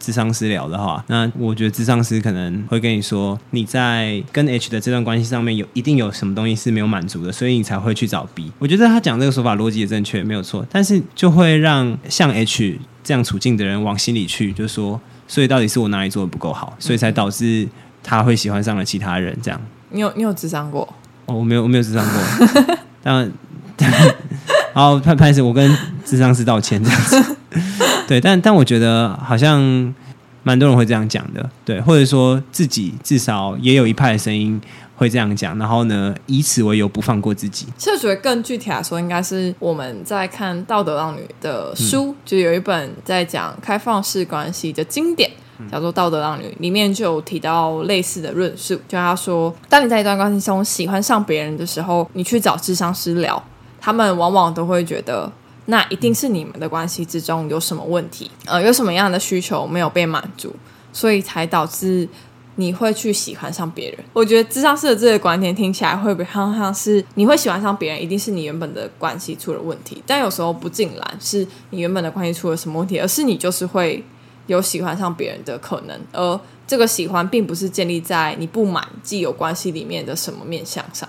智商师聊的话，那我觉得智商师可能会跟你说，你在跟 H 的这段关系上面有一定有什么东西是没有满足的，所以你才会去找 B。我觉得他讲这个说法逻辑也正确，没有错，但是就会让像 H 这样处境的人往心里去，就说，所以到底是我哪里做的不够好，所以才导致他会喜欢上了其他人这样。你有你有智商过？哦，我没有，我没有智商过，但 好，潘潘是我跟智商师道歉这样子，对，但但我觉得好像蛮多人会这样讲的，对，或者说自己至少也有一派的声音会这样讲，然后呢，以此为由不放过自己，其实我觉得更具体来说，应该是我们在看《道德浪女》的书，就有一本在讲开放式关系的经典。叫做《道德浪女》，里面就有提到类似的论述，就他说，当你在一段关系中喜欢上别人的时候，你去找智商师聊，他们往往都会觉得，那一定是你们的关系之中有什么问题，呃，有什么样的需求没有被满足，所以才导致你会去喜欢上别人。我觉得智商师的这个观点听起来会比较像是你会喜欢上别人，一定是你原本的关系出了问题，但有时候不尽然是你原本的关系出了什么问题，而是你就是会有喜欢上别人的可能，而这个喜欢并不是建立在你不满既有关系里面的什么面向上。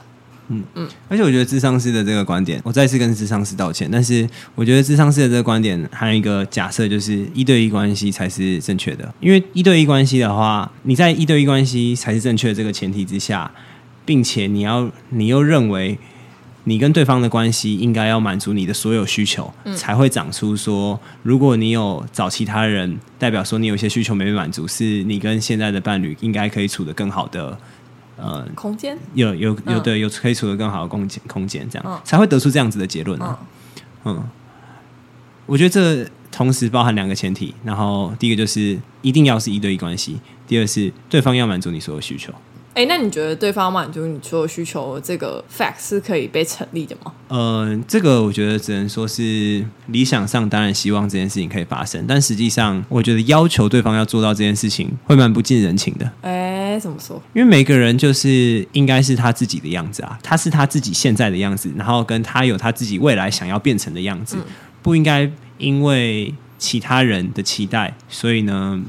嗯嗯而且我觉得智商师的这个观点，我再次跟智商师道歉，但是我觉得智商师的这个观点还有一个假设，就是一对一关系才是正确的。因为一对一关系的话，你在一对一关系才是正确的这个前提之下，并且你要你又认为你跟对方的关系应该要满足你的所有需求，才会长出说，如果你有找其他人，代表说你有一些需求没被满足，是你跟现在的伴侣应该可以处得更好的，呃，空间，有有有嗯。的有可以处得更好的空间空间，这样、嗯。才会得出这样子的结论、啊。嗯，我觉得这同时包含两个前提，然后第一个就是一定要是一对一关系，第二是对方要满足你所有需求。哎，那你觉得对方满足你所有需求，这个 fact 是可以被成立的吗？呃，这个我觉得只能说是理想上，当然希望这件事情可以发生，但实际上，我觉得要求对方要做到这件事情，会蛮不近人情的。哎，怎么说？因为每个人就是应该是他自己的样子啊，他是他自己现在的样子，然后跟他有他自己未来想要变成的样子，不应该因为其他人的期待，所以呢，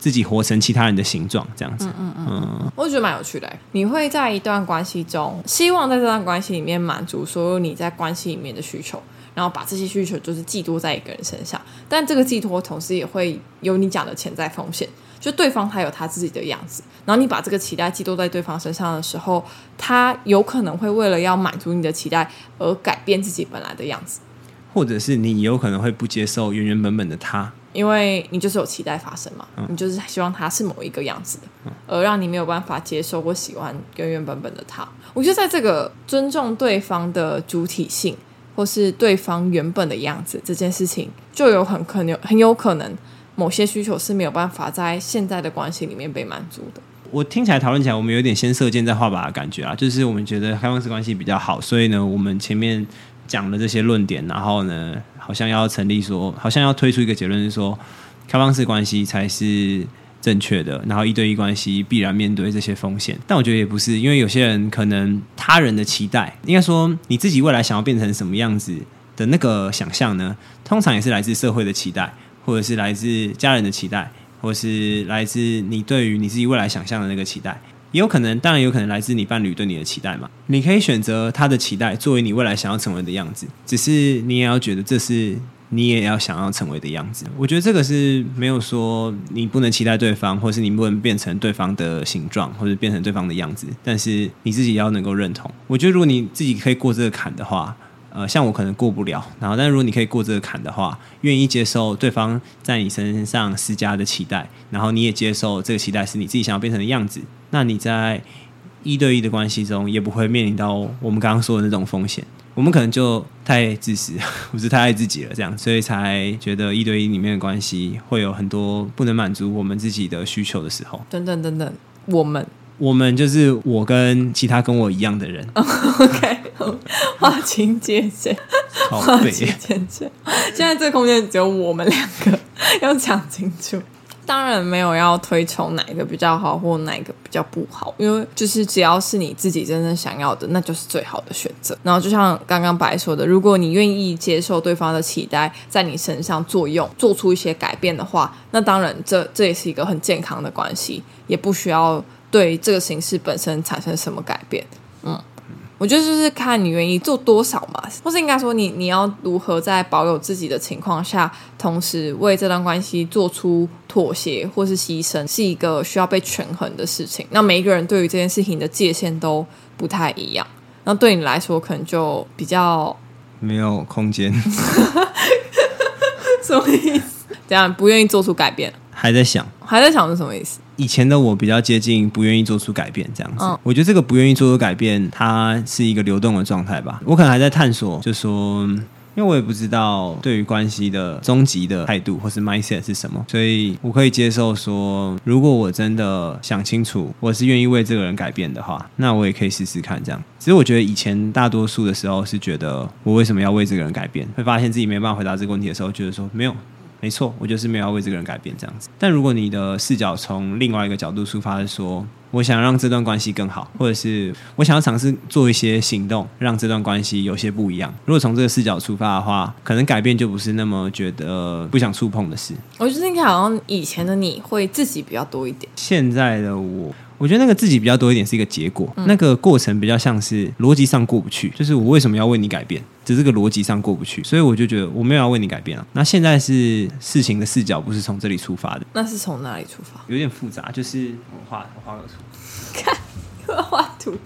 自己活成其他人的形状，这样子。嗯嗯我觉得蛮有趣的。你会在一段关系中，希望在这段关系里面满足所有你在关系里面的需求，然后把这些需求就是寄托在一个人身上。但这个寄托同时也会有你讲的潜在风险，就对方他有他自己的样子，然后你把这个期待寄托在对方身上的时候，他有可能会为了要满足你的期待而改变自己本来的样子。或者是你有可能会不接受原原本本的他，因为你就是有期待发生嘛，你就是希望他是某一个样子的，而让你没有办法接受或喜欢原原本本的他。我觉得在这个尊重对方的主体性，或是对方原本的样子这件事情，就有很可能很有可能某些需求是没有办法在现在的关系里面被满足的。我听起来讨论起来，我们有点先射箭再画靶的感觉啊，就是我们觉得开放式关系比较好，所以呢，我们前面讲了这些论点，然后呢，好像要成立说，好像要推出一个结论是说，开放式关系才是正确的，然后一对一关系必然面对这些风险。但我觉得也不是，因为有些人可能他人的期待，应该说你自己未来想要变成什么样子的那个想象呢，通常也是来自社会的期待，或者是来自家人的期待。或是来自你对于你自己未来想象的那个期待，也有可能，当然有可能来自你伴侣对你的期待嘛。你可以选择他的期待作为你未来想要成为的样子，只是你也要觉得这是你也要想要成为的样子。我觉得这个是没有说你不能期待对方，或是你不能变成对方的形状，或者变成对方的样子，但是你自己要能够认同。我觉得如果你自己可以过这个坎的话。呃，像我可能过不了，然后，但如果你可以过这个坎的话，愿意接受对方在你身上施加的期待，然后你也接受这个期待是你自己想要变成的样子，那你在一对一的关系中也不会面临到我们刚刚说的那种风险。我们可能就太自私，或是太爱自己了，这样，所以才觉得一对一里面的关系会有很多不能满足我们自己的需求的时候。等等等等，我们我们就是我跟其他跟我一样的人，OK 划清界限。好划背。清界限。现在这个空间只有我们两个，要讲清楚。当然没有要推崇哪一个比较好或哪一个比较不好，因为就是只要是你自己真正想要的，那就是最好的选择。然后就像刚刚白说的，如果你愿意接受对方的期待在你身上作用，做出一些改变的话，那当然这这也是一个很健康的关系，也不需要对这个形式本身产生什么改变。嗯我觉得就是看你愿意做多少嘛，或是应该说你你要如何在保有自己的情况下，同时为这段关系做出妥协或是牺牲，是一个需要被权衡的事情。那每一个人对于这件事情的界限都不太一样，那对你来说可能就比较没有空间，什么意思？这样不愿意做出改变，还在想。还在想是什么意思？以前的我比较接近不愿意做出改变这样子，嗯我觉得这个不愿意做出改变，它是一个流动的状态吧。我可能还在探索，就说，因为我也不知道对于关系的终极的态度或是 mindset 是什么，所以我可以接受说，如果我真的想清楚，我是愿意为这个人改变的话，那我也可以试试看这样。其实我觉得以前大多数的时候是觉得我为什么要为这个人改变，会发现自己没办法回答这个问题的时候，觉得说没有。没错，我就是没有要为这个人改变这样子。但如果你的视角从另外一个角度出发，是说我想让这段关系更好，或者是我想要尝试做一些行动，让这段关系有些不一样。如果从这个视角出发的话，可能改变就不是那么觉得不想触碰的事。我觉得应该好像以前的你会自己比较多一点，现在的我，我觉得那个自己比较多一点是一个结果，那个过程比较像是逻辑上过不去，就是我为什么要为你改变，只是这个逻辑上过不去，所以我就觉得我没有要为你改变啊。那现在是事情的视角不是从这里出发的，那是从哪里出发？有点复杂，就是我画我画个图，看 我画图。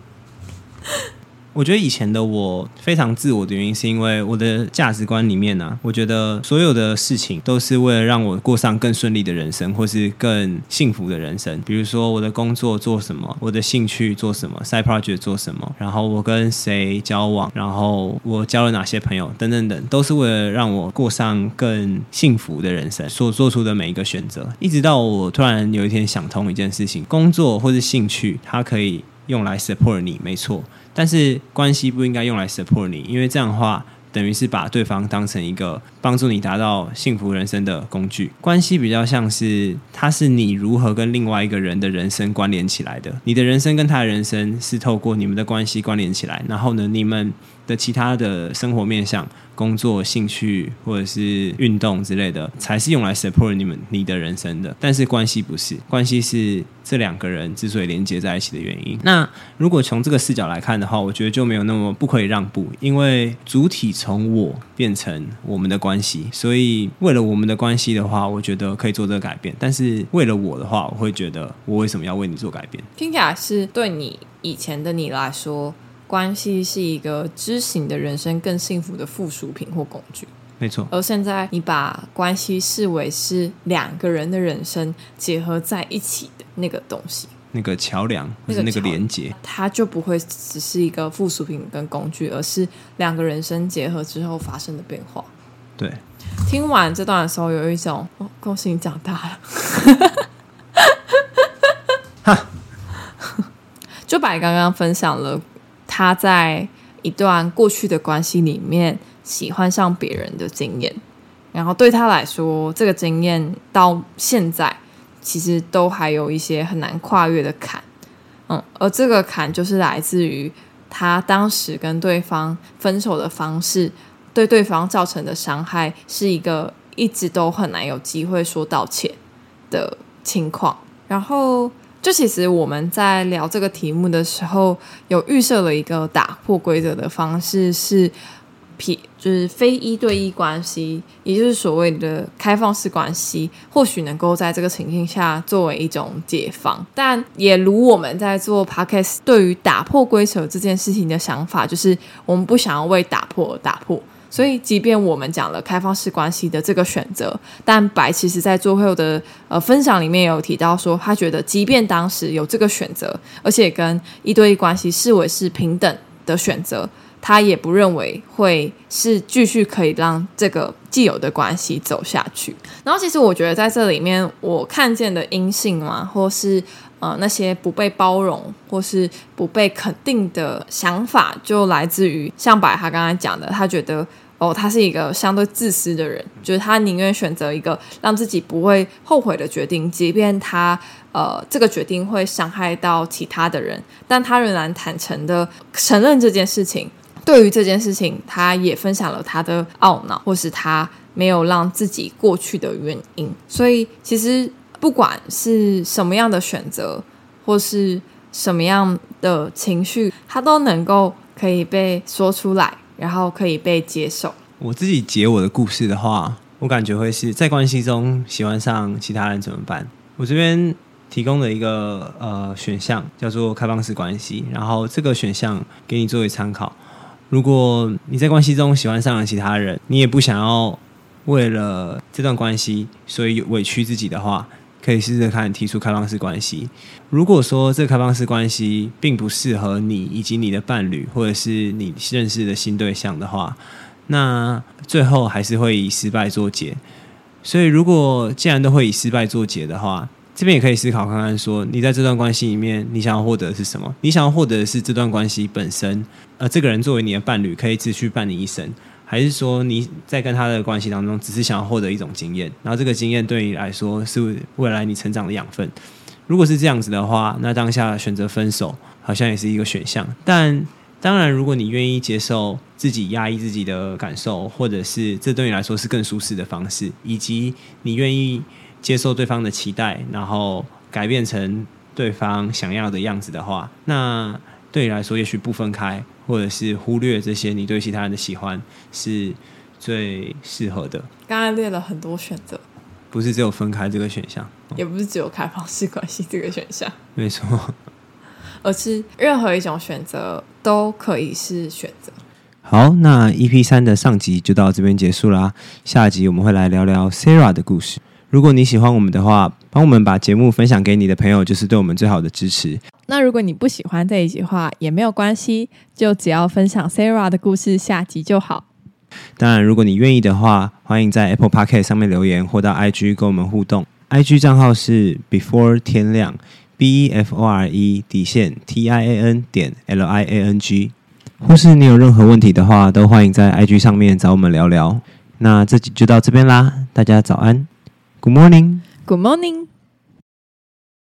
我觉得以前的我非常自我的原因，是因为我的价值观里面呢、我觉得所有的事情都是为了让我过上更顺利的人生，或是更幸福的人生。比如说我的工作做什么，我的兴趣做什么，side project 做什么，然后我跟谁交往，然后我交了哪些朋友，等等等，都是为了让我过上更幸福的人生所做出的每一个选择。一直到我突然有一天想通一件事情，工作或是兴趣，它可以用来 support 你，没错。但是关系不应该用来 support 你，因为这样的话，等于是把对方当成一个帮助你达到幸福人生的工具。关系比较像是，它是你如何跟另外一个人的人生关联起来的。你的人生跟他的人生是透过你们的关系关联起来，然后呢，你们的其他的生活面向。工作、兴趣或者是运动之类的，才是用来 support 你们你的人生的。但是关系不是，关系是这两个人之所以连接在一起的原因。那如果从这个视角来看的话，我觉得就没有那么不可以让步，因为主体从我变成我们的关系，所以为了我们的关系的话，我觉得可以做这个改变。但是为了我的话，我会觉得我为什么要为你做改变？听起来是对你以前的你来说。关系是一个知行的人生更幸福的附属品或工具，没错。而现在你把关系视为是两个人的人生结合在一起的那个东西，那个桥梁，那个那个连接，它就不会只是一个附属品跟工具，而是两个人生结合之后发生的变化。对，听完这段的时候，有一种哦，恭喜你长大了。哈，就把刚刚分享了。他在一段过去的关系里面喜欢上别人的经验，然后对他来说，这个经验到现在其实都还有一些很难跨越的坎。嗯，而这个坎就是来自于他当时跟对方分手的方式，对对方造成的伤害是一个一直都很难有机会说道歉的情况，然后。就其实我们在聊这个题目的时候，有预设了一个打破规则的方式，是撇就是非一对一关系，也就是所谓的开放式关系，或许能够在这个情境下作为一种解放。但也如我们在做 podcast 对于打破规则这件事情的想法，就是我们不想要为打破而打破。所以，即便我们讲了开放式关系的这个选择，但白其实在最后的呃分享里面有提到说，他觉得即便当时有这个选择，而且跟一对一关系视为是平等的选择，他也不认为会是继续可以让这个既有的关系走下去。然后，其实我觉得在这里面，我看见的阴性嘛，或是。呃，那些不被包容或是不被肯定的想法，就来自于像白他刚才讲的，他觉得哦，他是一个相对自私的人，就是他宁愿选择一个让自己不会后悔的决定，即便他呃这个决定会伤害到其他的人，但他仍然坦诚的承认这件事情。对于这件事情，他也分享了他的懊恼，或是他没有让自己过去的原因。所以其实。不管是什么样的选择，或是什么样的情绪，他都能够可以被说出来，然后可以被接受。我自己解我的故事的话，我感觉会是在关系中喜欢上其他人怎么办？我这边提供的一个呃选项叫做开放式关系，然后这个选项给你作为参考。如果你在关系中喜欢上了其他人，你也不想要为了这段关系所以委屈自己的话。可以试试看提出开放式关系。如果说这开放式关系并不适合你以及你的伴侣，或者是你认识的新对象的话，那最后还是会以失败作结。所以，如果既然都会以失败作结的话，这边也可以思考看看：说你在这段关系里面，你想要获得的是什么？你想要获得的是这段关系本身，呃，这个人作为你的伴侣，可以持续伴你一生。还是说你在跟他的关系当中，只是想要获得一种经验，然后这个经验对你来说是未来你成长的养分。如果是这样子的话，那当下选择分手好像也是一个选项。但当然，如果你愿意接受自己压抑自己的感受，或者是这对你来说是更舒适的方式，以及你愿意接受对方的期待，然后改变成对方想要的样子的话，那对你来说也许不分开。或者是忽略这些你对其他人的喜欢是最适合的。刚才列了很多选择，不是只有分开这个选项，也不是只有开放式关系这个选项。没错。而是任何一种选择都可以是选择。好，那 EP 三的上集就到这边结束啦。下集我们会来聊聊 Sarah 的故事。如果你喜欢我们的话，帮我们把节目分享给你的朋友，就是对我们最好的支持。那如果你不喜欢这一集的话，也没有关系，就只要分享 Sarah 的故事下集就好。当然，如果你愿意的话，欢迎在 Apple Podcast 上面留言，或到 IG 跟我们互动。IG 账号是 Before 天亮 B E F O R E 底线 T I A N 点 L I A N G。或是你有任何问题的话，都欢迎在 IG 上面找我们聊聊。那这集就到这边啦，大家早安，Good morning。Good morning。